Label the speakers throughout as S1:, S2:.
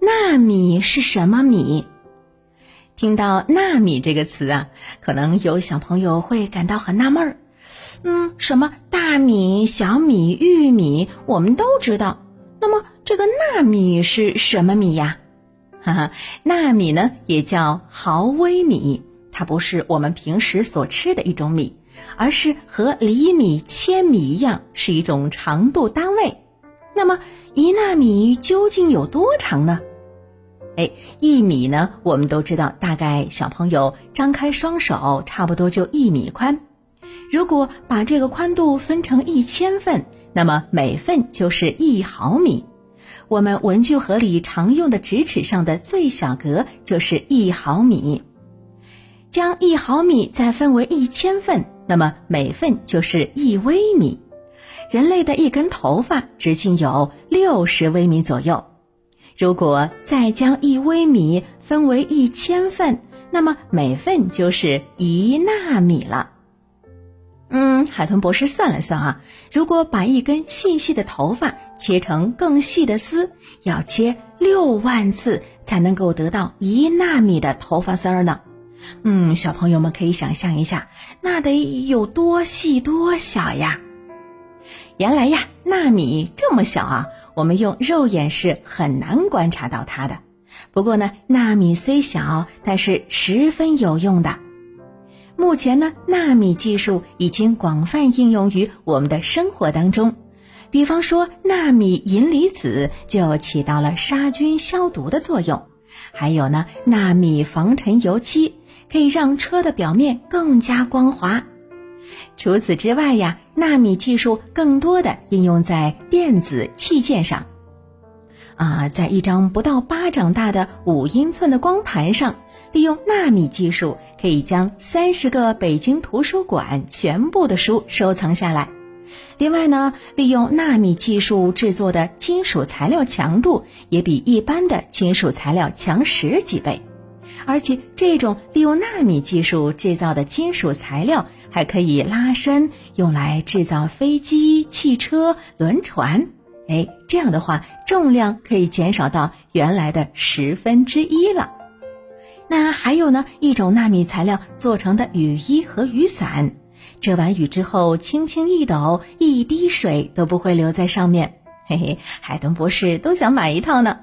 S1: 纳米是什么米？听到“纳米”这个词啊，可能有小朋友会感到很纳闷儿。嗯，什么大米、小米、玉米，我们都知道。那么这个纳米是什么米呀？哈哈，纳米呢也叫毫微米，它不是我们平时所吃的一种米，而是和厘米、千米一样，是一种长度单位。那么一纳米究竟有多长呢？哎，一米呢？我们都知道，大概小朋友张开双手，差不多就一米宽。如果把这个宽度分成一千份，那么每份就是一毫米。我们文具盒里常用的直尺上的最小格就是一毫米。将一毫米再分为一千份，那么每份就是一微米。人类的一根头发直径有六十微米左右。如果再将一微米分为一千份，那么每份就是一纳米了。嗯，海豚博士算了算啊，如果把一根细细的头发切成更细的丝，要切六万次才能够得到一纳米的头发丝儿呢。嗯，小朋友们可以想象一下，那得有多细多小呀？原来呀，纳米这么小啊！我们用肉眼是很难观察到它的。不过呢，纳米虽小，但是十分有用的。目前呢，纳米技术已经广泛应用于我们的生活当中。比方说，纳米银离子就起到了杀菌消毒的作用。还有呢，纳米防尘油漆可以让车的表面更加光滑。除此之外呀，纳米技术更多的应用在电子器件上。啊，在一张不到巴掌大的五英寸的光盘上，利用纳米技术，可以将三十个北京图书馆全部的书收藏下来。另外呢，利用纳米技术制作的金属材料强度，也比一般的金属材料强十几倍。而且，这种利用纳米技术制造的金属材料还可以拉伸，用来制造飞机、汽车、轮船。哎，这样的话，重量可以减少到原来的十分之一了。那还有呢，一种纳米材料做成的雨衣和雨伞，遮完雨之后，轻轻一抖，一滴水都不会留在上面。嘿嘿，海豚博士都想买一套呢。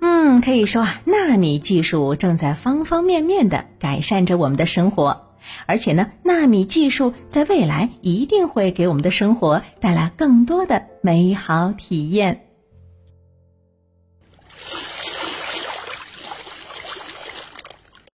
S1: 嗯，可以说啊，纳米技术正在方方面面的改善着我们的生活，而且呢，纳米技术在未来一定会给我们的生活带来更多的美好体验。